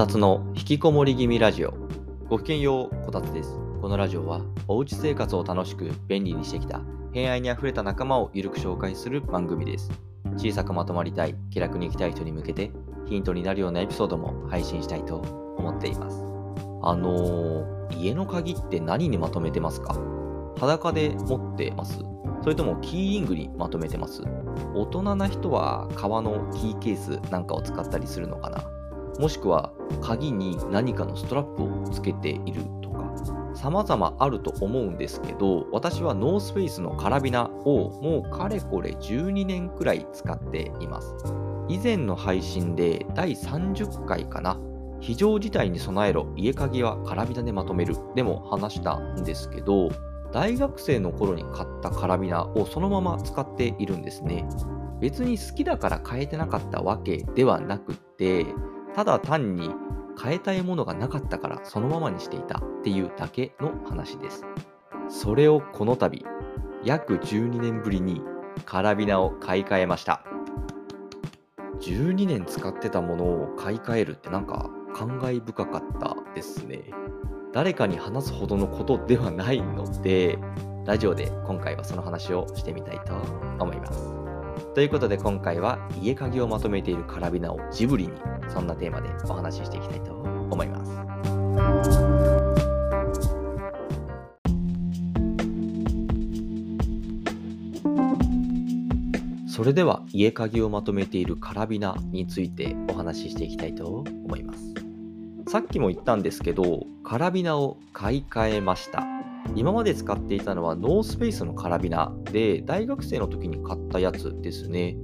たつの引きこもり気味ラジオ。ごきげんよう、こたつです。このラジオは、おうち生活を楽しく便利にしてきた、偏愛にあふれた仲間をゆるく紹介する番組です。小さくまとまりたい、気楽に生きたい人に向けて、ヒントになるようなエピソードも配信したいと思っています。あのー、家の鍵って何にまとめてますか？裸で持ってます？それともキーリングにまとめてます？大人な人は革のキーケースなんかを使ったりするのかな？もしくは鍵に何かのストラップをつけているとか様々あると思うんですけど私はノースフェイスのカラビナをもうかれこれ12年くらい使っています。以前の配信で第30回かな非常事態に備えろ家鍵はカラビナでまとめるでも話したんですけど大学生の頃に買ったカラビナをそのまま使っているんですね。別に好きだから変えてなかったわけではなくてただ単に変えたいものがなかったからそのままにしていたっていうだけの話です。それをこの度、約12年ぶりにカラビナを買い替えました。12年使ってたものを買い替えるってなんか感慨深かったですね。誰かに話すほどのことではないので、ラジオで今回はその話をしてみたいと思います。ということで今回は家鍵をまとめているカラビナをジブリにそんなテーマでお話ししていきたいと思います。それでは家鍵をまとめているカラビナについてお話ししていきたいと思います。さっきも言ったんですけど、カラビナを買い替えました。今まで使っていたのはノースペースのカラビナで、大学生の時に買ったやつですね。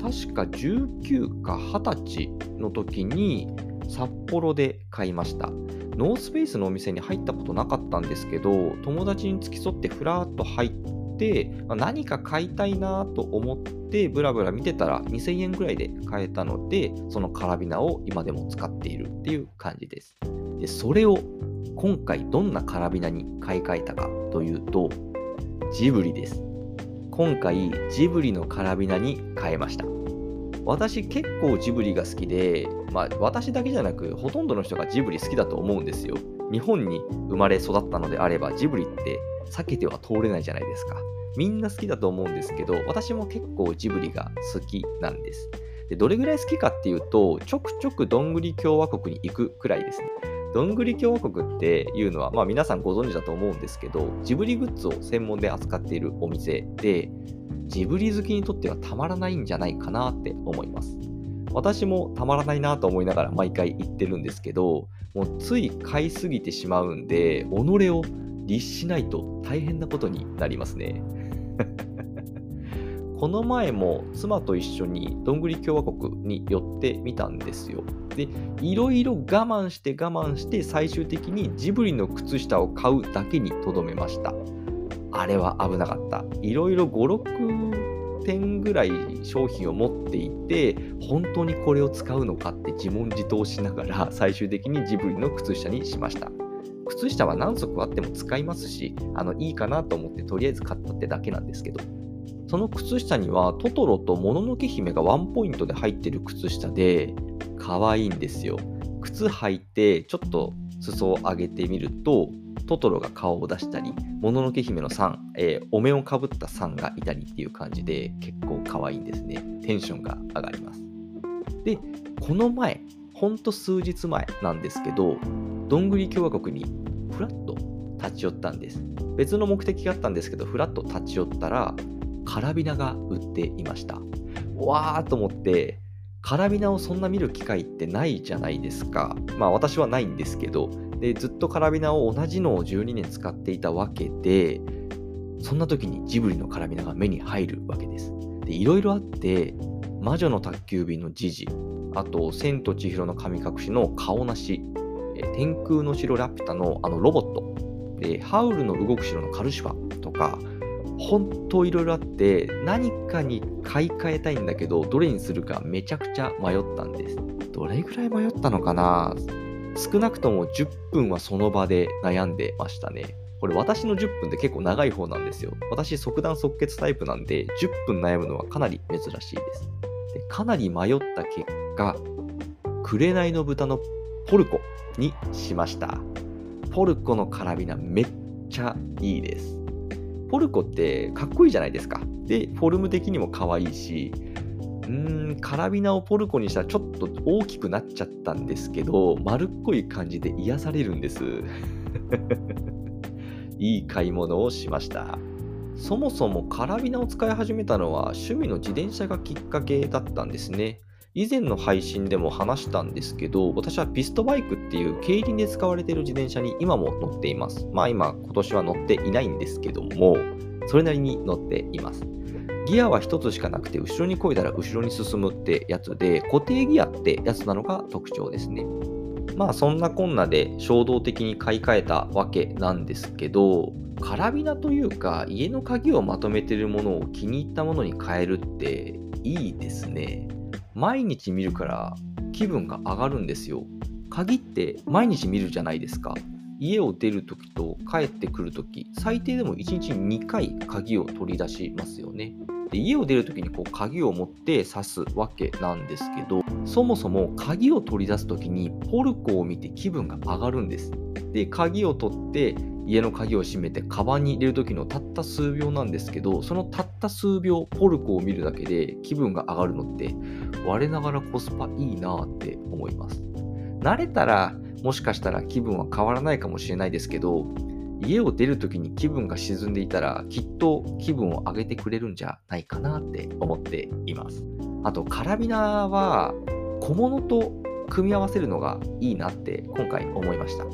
確か19か20歳の時に札幌で買いました。ノースペースのお店に入ったことなかったんですけど、友達に付き添ってふらっと入って、何か買いたいなと思ってブラブラ見てたら2000円ぐらいで買えたので、そのカラビナを今でも使っているっていう感じです。でそれを今回どんなカラビナに買い替えたかというと、ジブリです。今回、ジブリのカラビナに変えました。私結構ジブリが好きで、まあ私だけじゃなくほとんどの人がジブリ好きだと思うんですよ。日本に生まれ育ったのであればジブリって避けては通れないじゃないですか。みんな好きだと思うんですけど、私も結構ジブリが好きなんです。でどれぐらい好きかっていうと、ちょくちょくどんぐり共和国に行くくらいですね。どんぐり共和国っていうのは、まあ皆さんご存知だと思うんですけど、ジブリグッズを専門で扱っているお店で、ジブリ好きにとってはたまらないんじゃないかなって思います。私もたまらないなと思いながら毎回言ってるんですけど、もうつい買いすぎてしまうんで、己を律しないと大変なことになりますね。この前も妻と一緒にどんぐり共和国に寄ってみたんですよ。で、いろいろ我慢して我慢して最終的にジブリの靴下を買うだけにとどめました。あれは危なかった。いろいろ5、6点ぐらい商品を持っていて、本当にこれを使うのかって自問自答しながら 最終的にジブリの靴下にしました。靴下は何足あっても使いますし、あのいいかなと思ってとりあえず買ったってだけなんですけど。その靴下にはトトロともののけ姫がワンポイントで入ってる靴下で可愛いんですよ。靴履いてちょっと裾を上げてみるとトトロが顔を出したり、もののけ姫のさん、えー、お面をかぶったさんがいたりっていう感じで結構可愛いんですね。テンションが上がります。で、この前、ほんと数日前なんですけど、どんぐり共和国にふらっと立ち寄ったんです。別の目的があったんですけど、ふらっと立ち寄ったら、カラビナが売っていました。わーと思って、カラビナをそんな見る機会ってないじゃないですか。まあ私はないんですけど、でずっとカラビナを同じのを12年使っていたわけで、そんな時にジブリのカラビナが目に入るわけです。で、いろいろあって、魔女の宅急便のジジ、あと、千と千尋の神隠しの顔なし、天空の城ラピュタのあのロボット、ハウルの動く城のカルシファとか、本当いろいろあって何かに買い替えたいんだけどどれにするかめちゃくちゃ迷ったんです。どれぐらい迷ったのかな？少なくとも10分はその場で悩んでましたね。これ私の10分って結構長い方なんですよ。私即断即決タイプなんで10分悩むのはかなり珍しいです。でかなり迷った結果紅の豚のポルコにしました。ポルコのカラビナめっちゃいいです。ポルコってかっこいいじゃないですか。で、フォルム的にも可愛いし、うーん、カラビナをポルコにしたらちょっと大きくなっちゃったんですけど、丸っこい感じで癒されるんです。いい買い物をしました。そもそもカラビナを使い始めたのは趣味の自転車がきっかけだったんですね。以前の配信でも話したんですけど、私はピストバイクっていう競輪で使われている自転車に今も乗っています。まあ今、今年は乗っていないんですけども、それなりに乗っています。ギアは1つしかなくて、後ろに漕いだら後ろに進むってやつで、固定ギアってやつなのが特徴ですね。まあそんなこんなで衝動的に買い替えたわけなんですけど、カラビナというか家の鍵をまとめているものを気に入ったものに変えるっていいですね。毎日見るから気分が上がるんですよ。鍵って毎日見るじゃないですか。家を出るときと帰ってくるとき、最低でも1日に2回鍵を取り出しますよね。で家を出るときにこう鍵を持って刺すわけなんですけど、そもそも鍵を取り出すときにポルコを見て気分が上がるんです。で、鍵を取って家の鍵を閉めてカバンに入れる時のたった数秒なんですけどそのたった数秒ポルコを見るだけで気分が上がるのって我ながらコスパいいなって思います慣れたらもしかしたら気分は変わらないかもしれないですけど家を出る時に気分が沈んでいたらきっと気分を上げてくれるんじゃないかなって思っていますあとカラビナは小物と組み合わせるのがいいなって今回思いました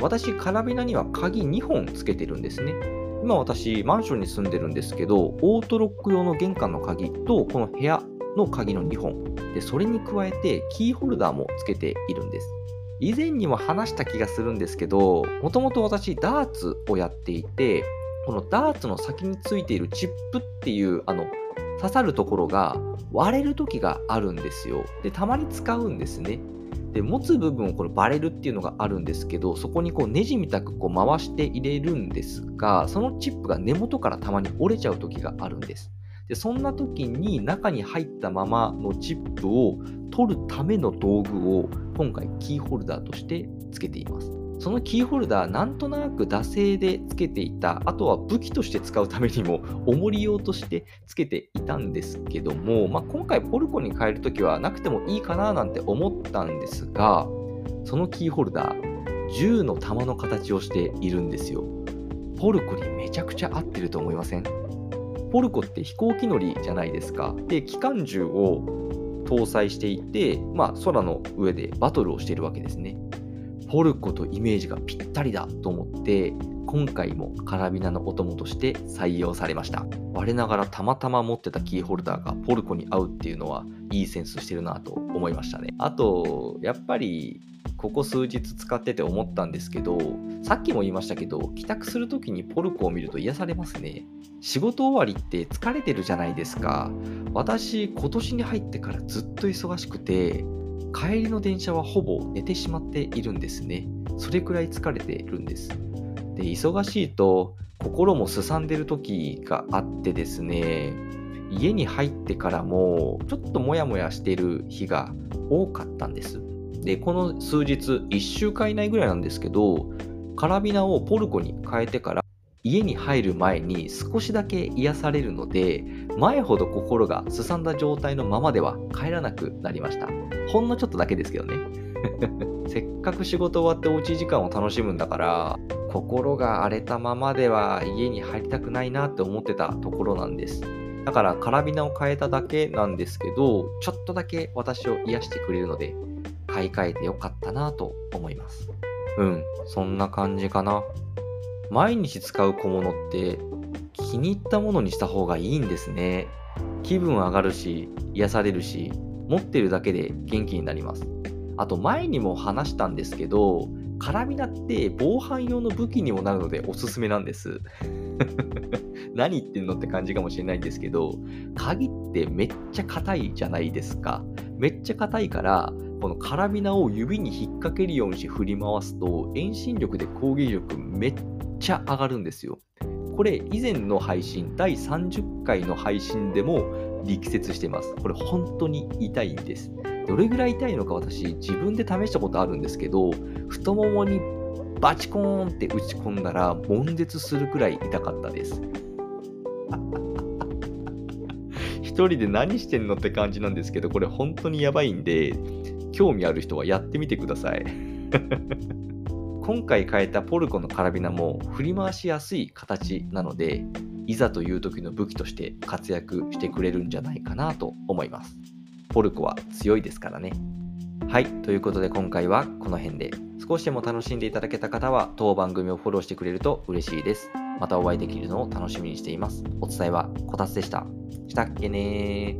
私、カラビナには鍵2本つけてるんですね。今私、マンションに住んでるんですけど、オートロック用の玄関の鍵と、この部屋の鍵の2本。で、それに加えて、キーホルダーもつけているんです。以前にも話した気がするんですけど、もともと私、ダーツをやっていて、このダーツの先についているチップっていう、あの、刺さるところが割れる時があるんですよ。で、たまに使うんですね。で持つ部分をこれバレルっていうのがあるんですけどそこにこうネジみたくこう回して入れるんですがそのチップが根元からたまに折れちゃう時があるんですでそんな時に中に入ったままのチップを取るための道具を今回キーホルダーとしてつけています。そのキーホルダーなんとなく惰性でつけていたあとは武器として使うためにも重り用としてつけていたんですけども、まあ、今回ポルコに変えるときはなくてもいいかななんて思ったんですがそのキーホルダー銃の弾の形をしているんですよ。ポルコにめちゃくちゃ合ってると思いません？ポルコって飛行機乗りじゃないですか。で機関銃を搭載していて、まあ、空の上でバトルをしているわけですね。ポルコとイメージがぴったりだと思って今回もカラビナのお供として採用されました。我ながらたまたま持ってたキーホルダーがポルコに合うっていうのはいいセンスしてるなと思いましたね。あとやっぱりここ数日使ってて思ったんですけどさっきも言いましたけど帰宅する時にポルコを見ると癒されますね仕事終わりって疲れてるじゃないですか私今年に入ってからずっと忙しくて帰りの電車はほぼ寝てしまっているんですね。それくらい疲れてるんです。で、忙しいと心もすさんでる時があってですね、家に入ってからもちょっとモヤモヤしてる日が多かったんです。で、この数日、1週間以内ぐらいなんですけど、カラビナをポルコに変えてから家に入る前に少しだけ癒されるので前ほど心がすさんだ状態のままでは帰らなくなりました。ほんのちょっとだけですけどね。せっかく仕事終わっておうち時間を楽しむんだから心が荒れたままでは家に入りたくないなって思ってたところなんです。だからカラビナを変えただけなんですけどちょっとだけ私を癒してくれるので買い替えてよかったなと思いますうんそんな感じかな毎日使う小物って気に入ったものにした方がいいんですね。気分上がるし、癒されるし、持ってるだけで元気になります。あと前にも話したんですけど、カラビナって防犯用の武器にもなるのでおすすめなんです。何言ってんのって感じかもしれないんですけど、鍵ってめっちゃ硬いじゃないですか。めっちゃ硬いから、このカラビナを指に引っ掛けるようにして振り回すと遠心力で攻撃力めっちゃ上がるんですよ。これ以前の配信第30回の配信でも力説してます。これ本当に痛いんです。どれぐらい痛いのか私自分で試したことあるんですけど太ももにバチコーンって打ち込んだら悶絶するくらい痛かったです 一人で何してんのって感じなんですけどこれ本当にやばいんで興味ある人はやってみてください今回変えたポルコのカラビナも振り回しやすい形なのでいざという時の武器として活躍してくれるんじゃないかなと思いますポルコは強いですからねはい、ということで今回はこの辺で少しでも楽しんでいただけた方は当番組をフォローしてくれると嬉しいです。またお会いできるのを楽しみにしています。お伝えはこたつでした。したっけね。